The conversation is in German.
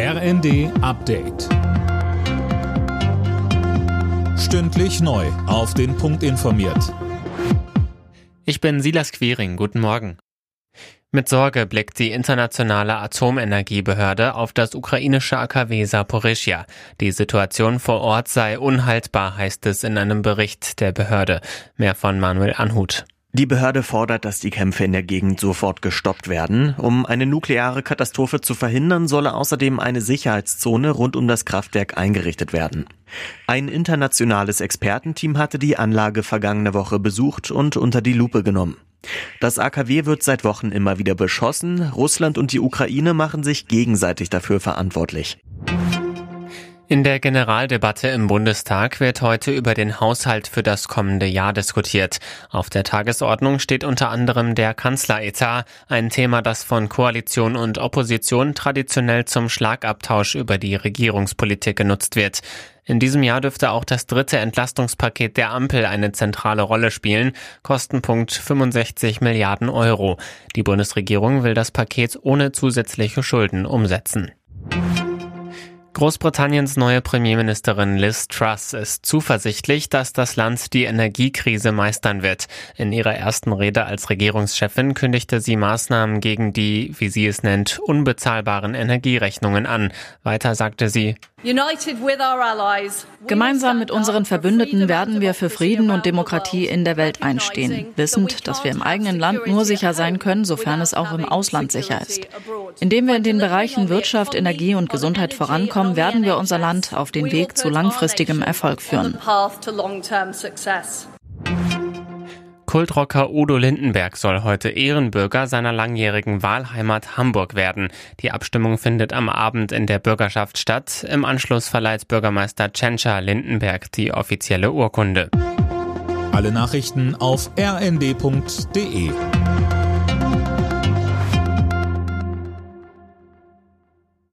RND Update. Stündlich neu. Auf den Punkt informiert. Ich bin Silas Quiring. Guten Morgen. Mit Sorge blickt die internationale Atomenergiebehörde auf das ukrainische AKW Saporischia. Die Situation vor Ort sei unhaltbar, heißt es in einem Bericht der Behörde. Mehr von Manuel Anhut. Die Behörde fordert, dass die Kämpfe in der Gegend sofort gestoppt werden. Um eine nukleare Katastrophe zu verhindern, solle außerdem eine Sicherheitszone rund um das Kraftwerk eingerichtet werden. Ein internationales Expertenteam hatte die Anlage vergangene Woche besucht und unter die Lupe genommen. Das AKW wird seit Wochen immer wieder beschossen. Russland und die Ukraine machen sich gegenseitig dafür verantwortlich. In der Generaldebatte im Bundestag wird heute über den Haushalt für das kommende Jahr diskutiert. Auf der Tagesordnung steht unter anderem der Kanzleretat, ein Thema, das von Koalition und Opposition traditionell zum Schlagabtausch über die Regierungspolitik genutzt wird. In diesem Jahr dürfte auch das dritte Entlastungspaket der Ampel eine zentrale Rolle spielen. Kostenpunkt 65 Milliarden Euro. Die Bundesregierung will das Paket ohne zusätzliche Schulden umsetzen. Großbritanniens neue Premierministerin Liz Truss ist zuversichtlich, dass das Land die Energiekrise meistern wird. In ihrer ersten Rede als Regierungschefin kündigte sie Maßnahmen gegen die, wie sie es nennt, unbezahlbaren Energierechnungen an. Weiter sagte sie, Gemeinsam mit unseren Verbündeten werden wir für Frieden und Demokratie in der Welt einstehen, wissend, dass wir im eigenen Land nur sicher sein können, sofern es auch im Ausland sicher ist. Indem wir in den Bereichen Wirtschaft, Energie und Gesundheit vorankommen, werden wir unser Land auf den Weg zu langfristigem Erfolg führen. Kultrocker Udo Lindenberg soll heute Ehrenbürger seiner langjährigen Wahlheimat Hamburg werden. Die Abstimmung findet am Abend in der Bürgerschaft statt. Im Anschluss verleiht Bürgermeister Tschentscher Lindenberg die offizielle Urkunde. Alle Nachrichten auf rnd.de